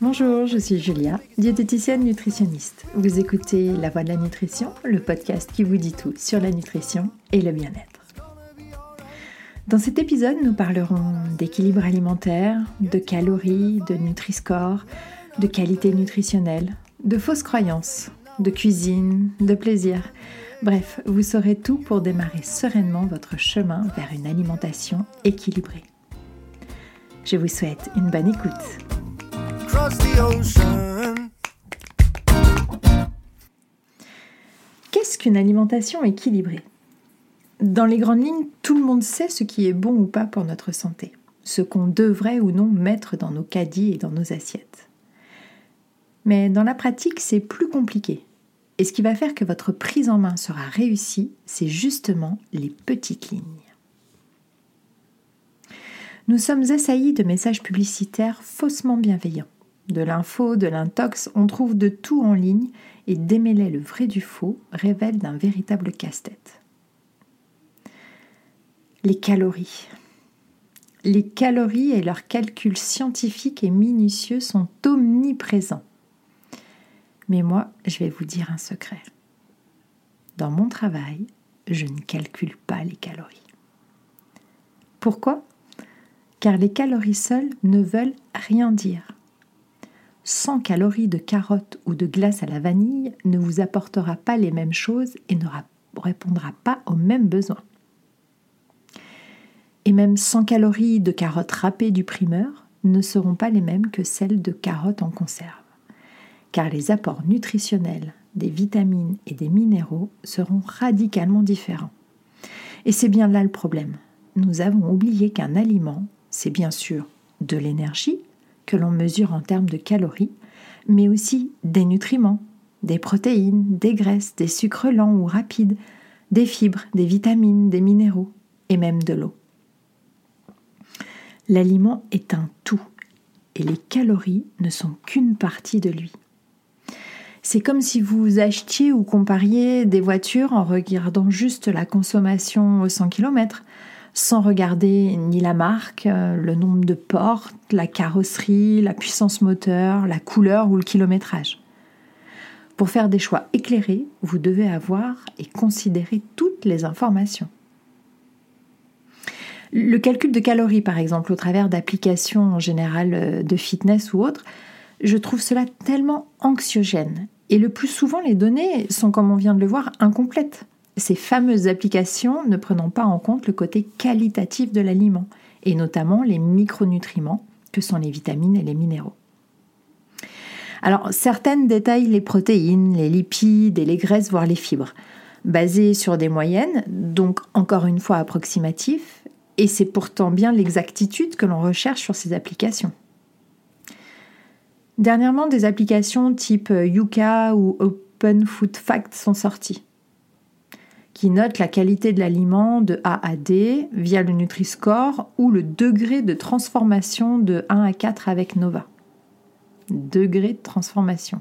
Bonjour, je suis Julia, diététicienne nutritionniste. Vous écoutez La Voix de la Nutrition, le podcast qui vous dit tout sur la nutrition et le bien-être. Dans cet épisode, nous parlerons d'équilibre alimentaire, de calories, de Nutri-Score, de qualité nutritionnelle, de fausses croyances, de cuisine, de plaisir. Bref, vous saurez tout pour démarrer sereinement votre chemin vers une alimentation équilibrée. Je vous souhaite une bonne écoute. Qu'est-ce qu'une alimentation équilibrée? Dans les grandes lignes, tout le monde sait ce qui est bon ou pas pour notre santé, ce qu'on devrait ou non mettre dans nos caddies et dans nos assiettes. Mais dans la pratique, c'est plus compliqué. Et ce qui va faire que votre prise en main sera réussie, c'est justement les petites lignes. Nous sommes assaillis de messages publicitaires faussement bienveillants de l'info, de l'intox, on trouve de tout en ligne et démêler le vrai du faux révèle d'un véritable casse-tête. Les calories. Les calories et leurs calculs scientifiques et minutieux sont omniprésents. Mais moi, je vais vous dire un secret. Dans mon travail, je ne calcule pas les calories. Pourquoi? Car les calories seules ne veulent rien dire. 100 calories de carottes ou de glace à la vanille ne vous apportera pas les mêmes choses et ne répondra pas aux mêmes besoins. Et même 100 calories de carottes râpées du primeur ne seront pas les mêmes que celles de carottes en conserve, car les apports nutritionnels des vitamines et des minéraux seront radicalement différents. Et c'est bien là le problème. Nous avons oublié qu'un aliment, c'est bien sûr de l'énergie, que l'on mesure en termes de calories, mais aussi des nutriments, des protéines, des graisses, des sucres lents ou rapides, des fibres, des vitamines, des minéraux et même de l'eau. L'aliment est un tout et les calories ne sont qu'une partie de lui. C'est comme si vous achetiez ou compariez des voitures en regardant juste la consommation au 100 km sans regarder ni la marque, euh, le nombre de portes, la carrosserie, la puissance moteur, la couleur ou le kilométrage. Pour faire des choix éclairés, vous devez avoir et considérer toutes les informations. Le calcul de calories, par exemple, au travers d'applications en général euh, de fitness ou autres, je trouve cela tellement anxiogène. Et le plus souvent, les données sont, comme on vient de le voir, incomplètes ces fameuses applications ne prenant pas en compte le côté qualitatif de l'aliment, et notamment les micronutriments que sont les vitamines et les minéraux. Alors, certaines détaillent les protéines, les lipides et les graisses, voire les fibres, basées sur des moyennes, donc encore une fois approximatifs, et c'est pourtant bien l'exactitude que l'on recherche sur ces applications. Dernièrement, des applications type Yuka ou Open Food Fact sont sorties qui note la qualité de l'aliment de A à D via le Nutri-Score ou le degré de transformation de 1 à 4 avec Nova. Degré de transformation.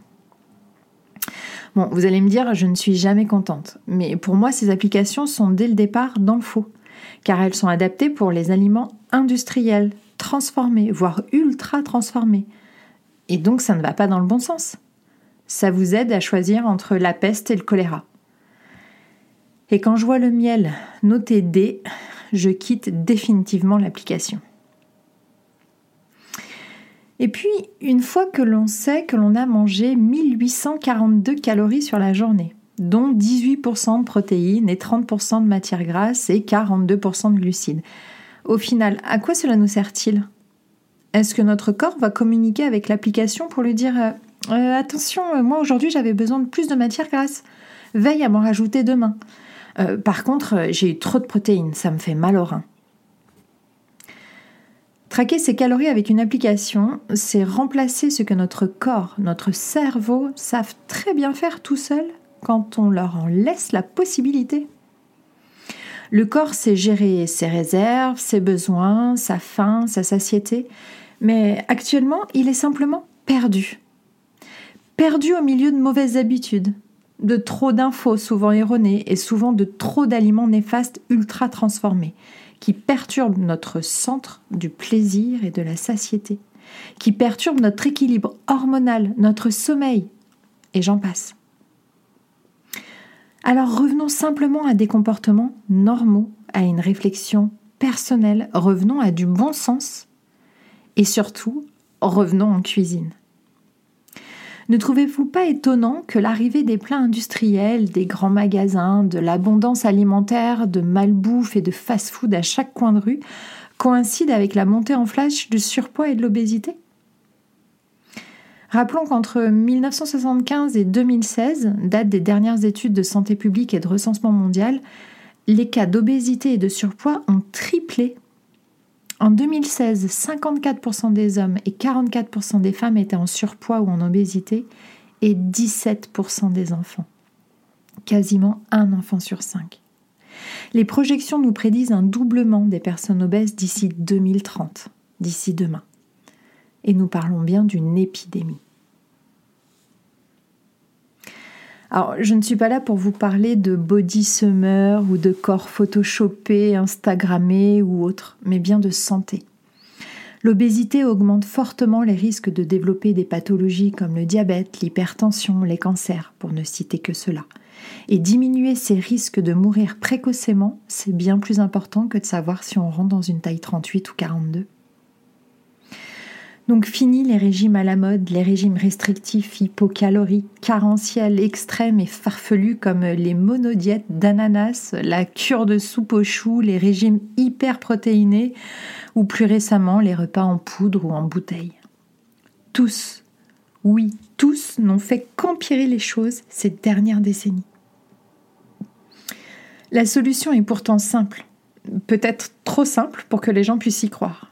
Bon, vous allez me dire, je ne suis jamais contente, mais pour moi, ces applications sont dès le départ dans le faux, car elles sont adaptées pour les aliments industriels, transformés, voire ultra transformés. Et donc, ça ne va pas dans le bon sens. Ça vous aide à choisir entre la peste et le choléra. Et quand je vois le miel noté D, je quitte définitivement l'application. Et puis, une fois que l'on sait que l'on a mangé 1842 calories sur la journée, dont 18% de protéines et 30% de matières grasses et 42% de glucides, au final, à quoi cela nous sert-il? Est-ce que notre corps va communiquer avec l'application pour lui dire euh, euh, Attention, euh, moi aujourd'hui j'avais besoin de plus de matières grasses, veille à m'en rajouter demain par contre, j'ai eu trop de protéines, ça me fait mal au rein. Traquer ses calories avec une application, c'est remplacer ce que notre corps, notre cerveau savent très bien faire tout seul quand on leur en laisse la possibilité. Le corps sait gérer ses réserves, ses besoins, sa faim, sa satiété, mais actuellement, il est simplement perdu. Perdu au milieu de mauvaises habitudes, de trop d'infos souvent erronées et souvent de trop d'aliments néfastes ultra transformés qui perturbent notre centre du plaisir et de la satiété, qui perturbent notre équilibre hormonal, notre sommeil, et j'en passe. Alors revenons simplement à des comportements normaux, à une réflexion personnelle, revenons à du bon sens et surtout revenons en cuisine. Ne trouvez-vous pas étonnant que l'arrivée des plats industriels, des grands magasins, de l'abondance alimentaire, de malbouffe et de fast-food à chaque coin de rue coïncide avec la montée en flash du surpoids et de l'obésité? Rappelons qu'entre 1975 et 2016, date des dernières études de santé publique et de recensement mondial, les cas d'obésité et de surpoids ont triplé. En 2016, 54% des hommes et 44% des femmes étaient en surpoids ou en obésité et 17% des enfants. Quasiment un enfant sur cinq. Les projections nous prédisent un doublement des personnes obèses d'ici 2030, d'ici demain et nous parlons bien d'une épidémie. Alors, je ne suis pas là pour vous parler de body summer ou de corps photoshopés, instagrammés ou autres, mais bien de santé. L'obésité augmente fortement les risques de développer des pathologies comme le diabète, l'hypertension, les cancers, pour ne citer que cela. Et diminuer ces risques de mourir précocement, c'est bien plus important que de savoir si on rentre dans une taille 38 ou 42. Donc fini les régimes à la mode, les régimes restrictifs, hypocaloriques, carentiels, extrêmes et farfelus comme les monodiètes d'ananas, la cure de soupe aux choux, les régimes hyper protéinés ou plus récemment les repas en poudre ou en bouteille. Tous, oui, tous n'ont fait qu'empirer les choses ces dernières décennies. La solution est pourtant simple, peut-être trop simple pour que les gens puissent y croire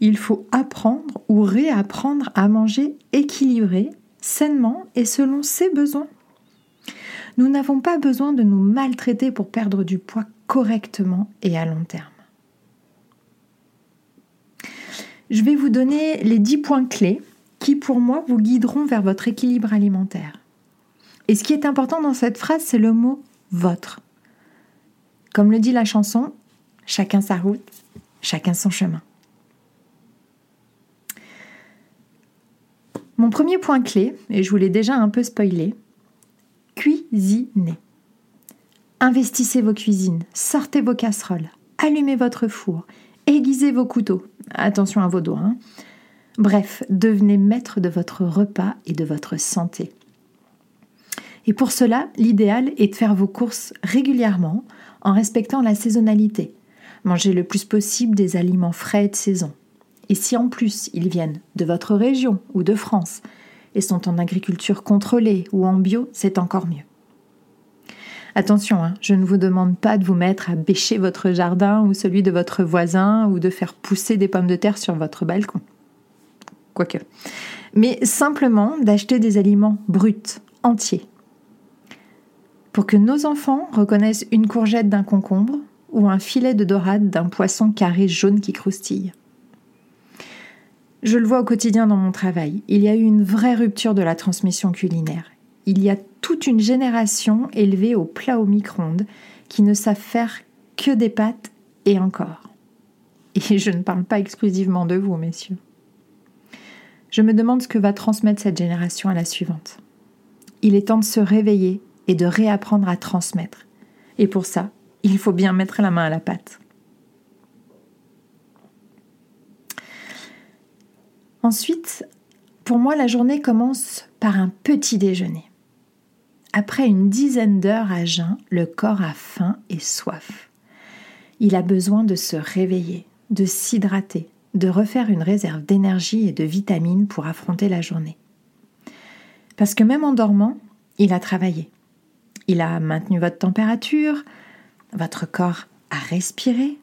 il faut apprendre ou réapprendre à manger équilibré, sainement et selon ses besoins. Nous n'avons pas besoin de nous maltraiter pour perdre du poids correctement et à long terme. Je vais vous donner les 10 points clés qui, pour moi, vous guideront vers votre équilibre alimentaire. Et ce qui est important dans cette phrase, c'est le mot votre. Comme le dit la chanson, chacun sa route, chacun son chemin. Mon premier point clé, et je vous l'ai déjà un peu spoilé, cuisiner. Investissez vos cuisines, sortez vos casseroles, allumez votre four, aiguisez vos couteaux. Attention à vos doigts. Hein. Bref, devenez maître de votre repas et de votre santé. Et pour cela, l'idéal est de faire vos courses régulièrement en respectant la saisonnalité. Mangez le plus possible des aliments frais de saison. Et si en plus ils viennent de votre région ou de France et sont en agriculture contrôlée ou en bio, c'est encore mieux. Attention, hein, je ne vous demande pas de vous mettre à bêcher votre jardin ou celui de votre voisin ou de faire pousser des pommes de terre sur votre balcon. Quoique. Mais simplement d'acheter des aliments bruts, entiers. Pour que nos enfants reconnaissent une courgette d'un concombre ou un filet de dorade d'un poisson carré jaune qui croustille. Je le vois au quotidien dans mon travail. Il y a eu une vraie rupture de la transmission culinaire. Il y a toute une génération élevée au plat au micro-ondes qui ne savent faire que des pâtes et encore. Et je ne parle pas exclusivement de vous, messieurs. Je me demande ce que va transmettre cette génération à la suivante. Il est temps de se réveiller et de réapprendre à transmettre. Et pour ça, il faut bien mettre la main à la pâte. Ensuite, pour moi, la journée commence par un petit déjeuner. Après une dizaine d'heures à jeun, le corps a faim et soif. Il a besoin de se réveiller, de s'hydrater, de refaire une réserve d'énergie et de vitamines pour affronter la journée. Parce que même en dormant, il a travaillé. Il a maintenu votre température, votre corps a respiré,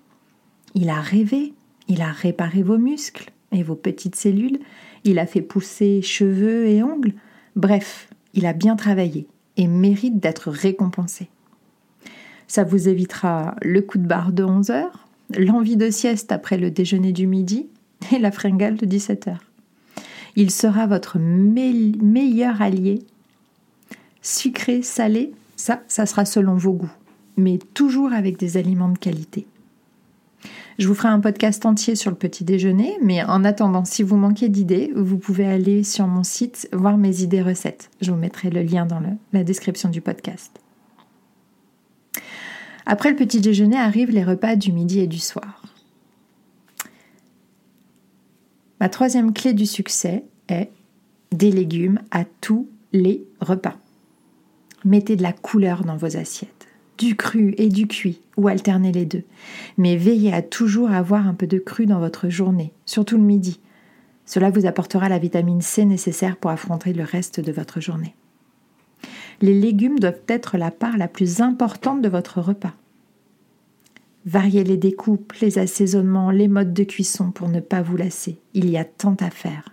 il a rêvé, il a réparé vos muscles, et vos petites cellules, il a fait pousser cheveux et ongles, bref, il a bien travaillé et mérite d'être récompensé. Ça vous évitera le coup de barre de 11 heures, l'envie de sieste après le déjeuner du midi et la fringale de 17 heures. Il sera votre meilleur allié sucré, salé, ça, ça sera selon vos goûts, mais toujours avec des aliments de qualité. Je vous ferai un podcast entier sur le petit déjeuner, mais en attendant, si vous manquez d'idées, vous pouvez aller sur mon site voir mes idées recettes. Je vous mettrai le lien dans la description du podcast. Après le petit déjeuner arrivent les repas du midi et du soir. Ma troisième clé du succès est des légumes à tous les repas. Mettez de la couleur dans vos assiettes du cru et du cuit, ou alternez les deux. Mais veillez à toujours avoir un peu de cru dans votre journée, surtout le midi. Cela vous apportera la vitamine C nécessaire pour affronter le reste de votre journée. Les légumes doivent être la part la plus importante de votre repas. Variez les découpes, les assaisonnements, les modes de cuisson pour ne pas vous lasser. Il y a tant à faire.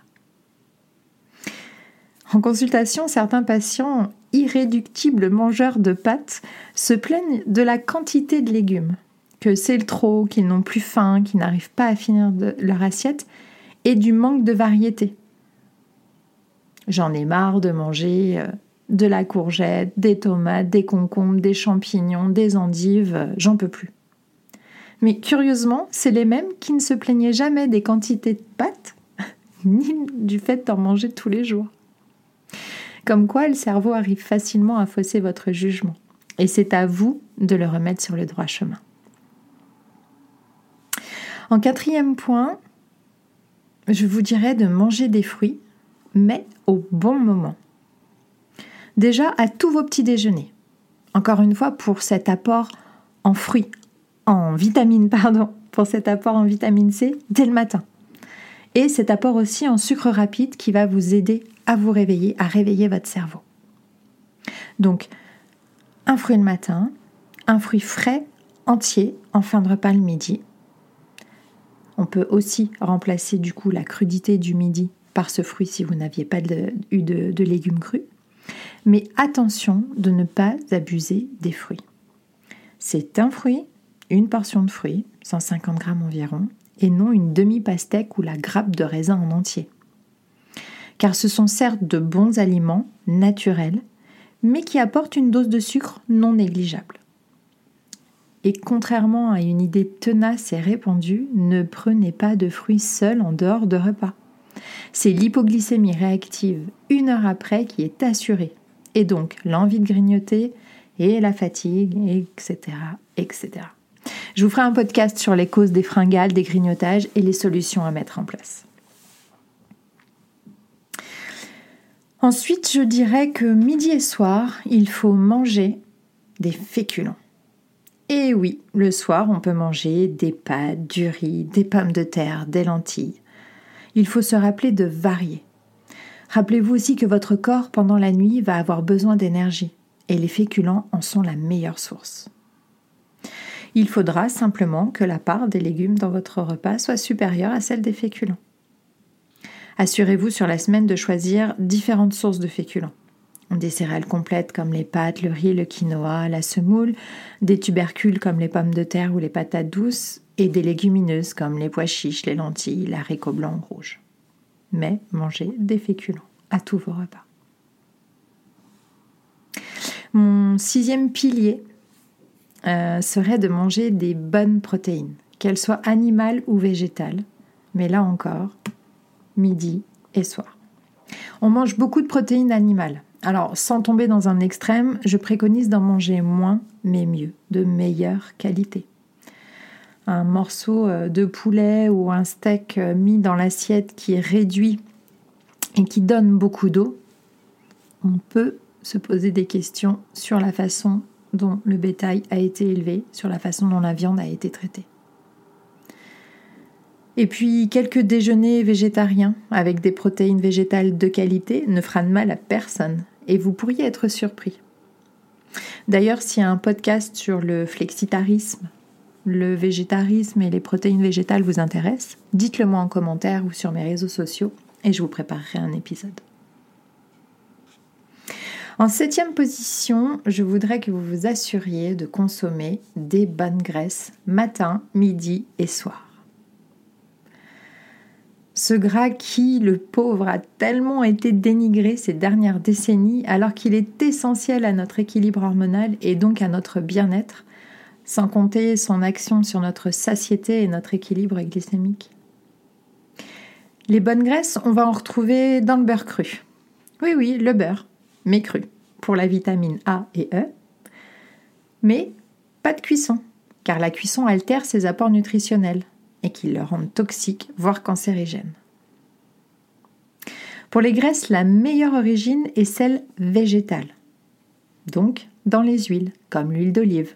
En consultation, certains patients irréductibles mangeurs de pâtes se plaignent de la quantité de légumes, que c'est le trop, qu'ils n'ont plus faim, qu'ils n'arrivent pas à finir leur assiette, et du manque de variété. J'en ai marre de manger euh, de la courgette, des tomates, des concombres, des champignons, des endives, euh, j'en peux plus. Mais curieusement, c'est les mêmes qui ne se plaignaient jamais des quantités de pâtes, ni du fait d'en manger tous les jours. Comme quoi, le cerveau arrive facilement à fausser votre jugement. Et c'est à vous de le remettre sur le droit chemin. En quatrième point, je vous dirais de manger des fruits, mais au bon moment. Déjà à tous vos petits déjeuners. Encore une fois, pour cet apport en fruits, en vitamines, pardon, pour cet apport en vitamine C dès le matin. Et cet apport aussi en sucre rapide qui va vous aider à vous réveiller, à réveiller votre cerveau. Donc, un fruit le matin, un fruit frais entier en fin de repas le midi. On peut aussi remplacer du coup la crudité du midi par ce fruit si vous n'aviez pas eu de, légumes crus. Mais attention de ne pas abuser des fruits. C'est un fruit, une portion de fruits, 150 grammes environ, et non une demi-pastèque ou la grappe de raisin en entier car ce sont certes de bons aliments naturels, mais qui apportent une dose de sucre non négligeable. Et contrairement à une idée tenace et répandue, ne prenez pas de fruits seuls en dehors de repas. C'est l'hypoglycémie réactive une heure après qui est assurée, et donc l'envie de grignoter et la fatigue, etc., etc. Je vous ferai un podcast sur les causes des fringales, des grignotages et les solutions à mettre en place. Ensuite, je dirais que midi et soir, il faut manger des féculents. Et oui, le soir, on peut manger des pâtes, du riz, des pommes de terre, des lentilles. Il faut se rappeler de varier. Rappelez-vous aussi que votre corps, pendant la nuit, va avoir besoin d'énergie, et les féculents en sont la meilleure source. Il faudra simplement que la part des légumes dans votre repas soit supérieure à celle des féculents. Assurez-vous sur la semaine de choisir différentes sources de féculents. Des céréales complètes comme les pâtes, le riz, le quinoa, la semoule, des tubercules comme les pommes de terre ou les patates douces, et des légumineuses comme les pois chiches, les lentilles, l'haricot blanc ou rouge. Mais mangez des féculents à tous vos repas. Mon sixième pilier euh, serait de manger des bonnes protéines, qu'elles soient animales ou végétales. Mais là encore, midi et soir. On mange beaucoup de protéines animales. Alors, sans tomber dans un extrême, je préconise d'en manger moins, mais mieux, de meilleure qualité. Un morceau euh, de poulet ou un steak euh, mis dans l'assiette qui est réduit et qui donne beaucoup d'eau, on peut se poser des questions sur la façon dont le bétail a été élevé, sur la façon dont la viande a été traitée. Et puis quelques déjeuners végétariens avec des protéines végétales de qualité ne fera de mal à personne et vous pourriez être surpris. D'ailleurs, s'il y a un podcast sur le flexitarisme, le végétarisme et les protéines végétales vous intéressent, dites-le moi en commentaire ou sur mes réseaux sociaux et je vous préparerai un épisode. En septième position, je voudrais que vous vous assuriez de consommer des bonnes graisses matin, midi et soir. Ce gras qui, le pauvre, a tellement été dénigré ces dernières décennies alors qu'il est essentiel à notre équilibre hormonal et donc à notre bien-être, sans compter son action sur notre satiété et notre équilibre glycémique. Les bonnes graisses, on va en retrouver dans le beurre cru. Oui, oui, le beurre, mais cru, pour la vitamine A et E. Mais pas de cuisson, car la cuisson altère ses apports nutritionnels et qui le rendent toxiques, voire cancérigènes. Pour les graisses, la meilleure origine est celle végétale, donc dans les huiles, comme l'huile d'olive.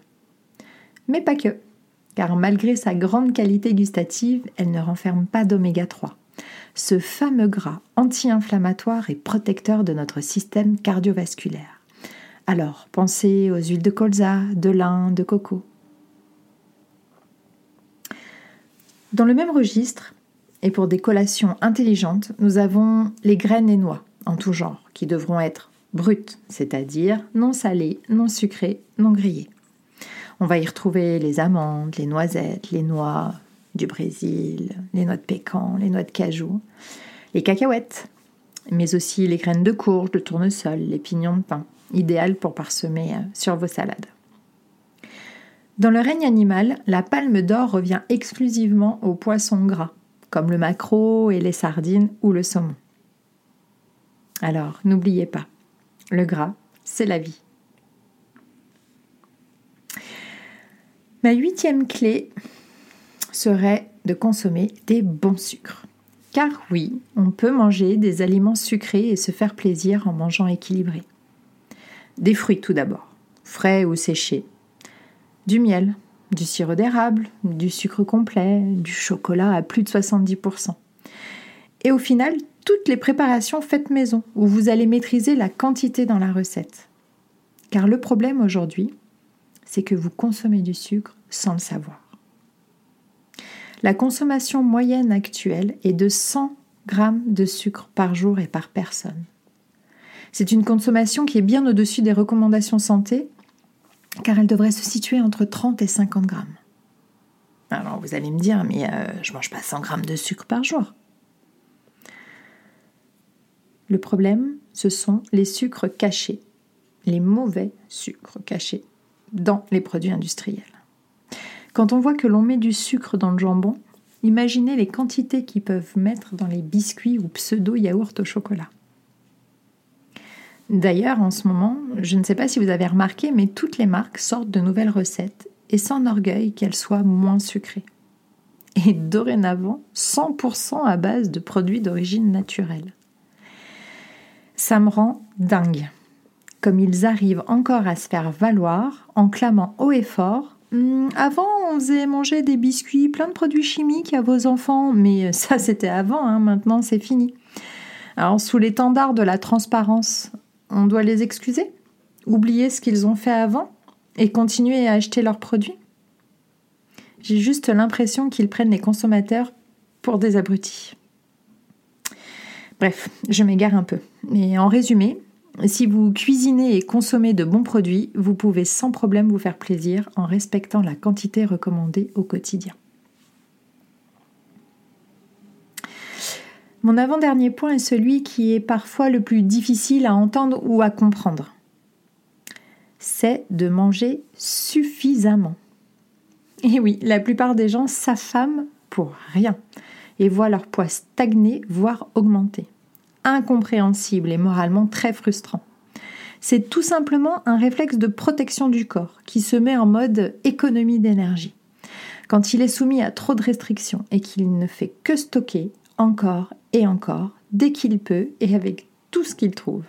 Mais pas que, car malgré sa grande qualité gustative, elle ne renferme pas d'oméga 3, ce fameux gras anti-inflammatoire et protecteur de notre système cardiovasculaire. Alors, pensez aux huiles de colza, de lin, de coco. Dans le même registre, et pour des collations intelligentes, nous avons les graines et noix en tout genre, qui devront être brutes, c'est-à-dire non salées, non sucrées, non grillées. On va y retrouver les amandes, les noisettes, les noix du Brésil, les noix de pécan, les noix de cajou, les cacahuètes, mais aussi les graines de courge, de tournesol, les pignons de pain, idéal pour parsemer euh, sur vos salades. Dans le règne animal, la palme d'or revient exclusivement aux poissons gras, comme le maquereau et les sardines ou le saumon. Alors, n'oubliez pas, le gras, c'est la vie. Ma huitième clé serait de consommer des bons sucres. Car oui, on peut manger des aliments sucrés et se faire plaisir en mangeant équilibré. Des fruits tout d'abord, frais ou séchés, du miel, du sirop d'érable, du sucre complet, du chocolat à plus de 70%. Et au final, toutes les préparations faites maison, où vous allez maîtriser la quantité dans la recette. Car le problème aujourd'hui, c'est que vous consommez du sucre sans le savoir. La consommation moyenne actuelle est de 100 grammes de sucre par jour et par personne. C'est une consommation qui est bien au-dessus des recommandations santé car elle devrait se situer entre 30 et 50 grammes. Alors vous allez me dire, mais euh, je mange pas 100 grammes de sucre par jour. Le problème, ce sont les sucres cachés, les mauvais sucres cachés dans les produits industriels. Quand on voit que l'on met du sucre dans le jambon, imaginez les quantités qu'ils peuvent mettre dans les biscuits ou pseudo-yaourts au chocolat. D'ailleurs, en ce moment, je ne sais pas si vous avez remarqué, mais toutes les marques sortent de nouvelles recettes et s'enorgueillent qu'elles soient moins sucrées. Et dorénavant, 100% à base de produits d'origine naturelle. Ça me rend dingue. Comme ils arrivent encore à se faire valoir en clamant haut et fort hum, Avant, on faisait manger des biscuits, plein de produits chimiques à vos enfants, mais ça c'était avant, hein, maintenant c'est fini. Alors, sous l'étendard de la transparence, on doit les excuser Oublier ce qu'ils ont fait avant et continuer à acheter leurs produits J'ai juste l'impression qu'ils prennent les consommateurs pour des abrutis. Bref, je m'égare un peu. Mais en résumé, si vous cuisinez et consommez de bons produits, vous pouvez sans problème vous faire plaisir en respectant la quantité recommandée au quotidien. Mon avant-dernier point est celui qui est parfois le plus difficile à entendre ou à comprendre. C'est de manger suffisamment. Et oui, la plupart des gens s'affament pour rien et voient leur poids stagner, voire augmenter. Incompréhensible et moralement très frustrant. C'est tout simplement un réflexe de protection du corps qui se met en mode économie d'énergie. Quand il est soumis à trop de restrictions et qu'il ne fait que stocker encore et encore, dès qu'il peut et avec tout ce qu'il trouve.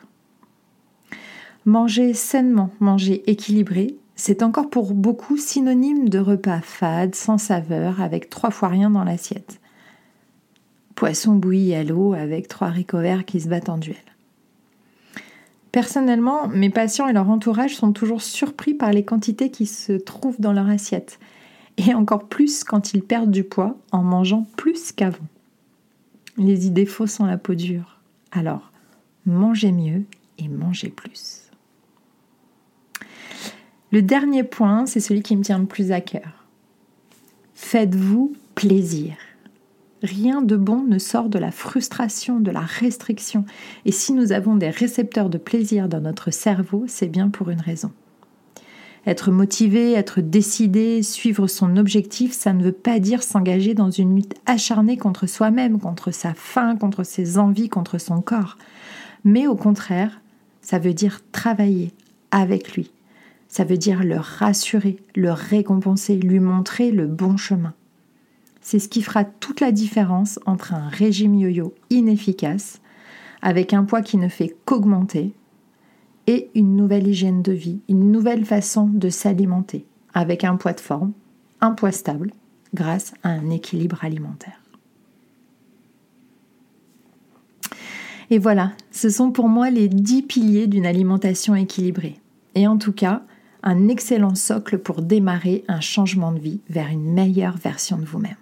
Manger sainement, manger équilibré, c'est encore pour beaucoup synonyme de repas fade, sans saveur, avec trois fois rien dans l'assiette. Poisson bouilli à l'eau avec trois haricots verts qui se battent en duel. Personnellement, mes patients et leur entourage sont toujours surpris par les quantités qui se trouvent dans leur assiette, et encore plus quand ils perdent du poids en mangeant plus qu'avant les idées fausses ont la peau dure. Alors, mangez mieux et mangez plus. Le dernier point, c'est celui qui me tient le plus à cœur. Faites-vous plaisir. Rien de bon ne sort de la frustration, de la restriction. Et si nous avons des récepteurs de plaisir dans notre cerveau, c'est bien pour une raison. Être motivé, être décidé, suivre son objectif, ça ne veut pas dire s'engager dans une lutte acharnée contre soi-même, contre sa faim, contre ses envies, contre son corps. Mais au contraire, ça veut dire travailler avec lui. Ça veut dire le rassurer, le récompenser, lui montrer le bon chemin. C'est ce qui fera toute la différence entre un régime yo-yo inefficace, avec un poids qui ne fait qu'augmenter, et une nouvelle hygiène de vie, une nouvelle façon de s'alimenter, avec un poids de forme, un poids stable, grâce à un équilibre alimentaire. Et voilà, ce sont pour moi les dix piliers d'une alimentation équilibrée. Et en tout cas, un excellent socle pour démarrer un changement de vie vers une meilleure version de vous-même.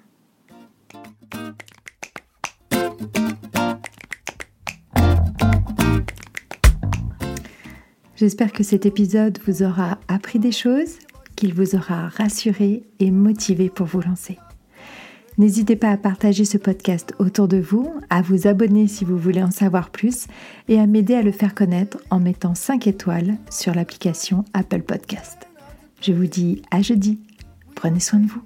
J'espère que cet épisode vous aura appris des choses, qu'il vous aura rassuré et motivé pour vous lancer. N'hésitez pas à partager ce podcast autour de vous, à vous abonner si vous voulez en savoir plus et à m'aider à le faire connaître en mettant 5 étoiles sur l'application Apple Podcast. Je vous dis à jeudi. Prenez soin de vous.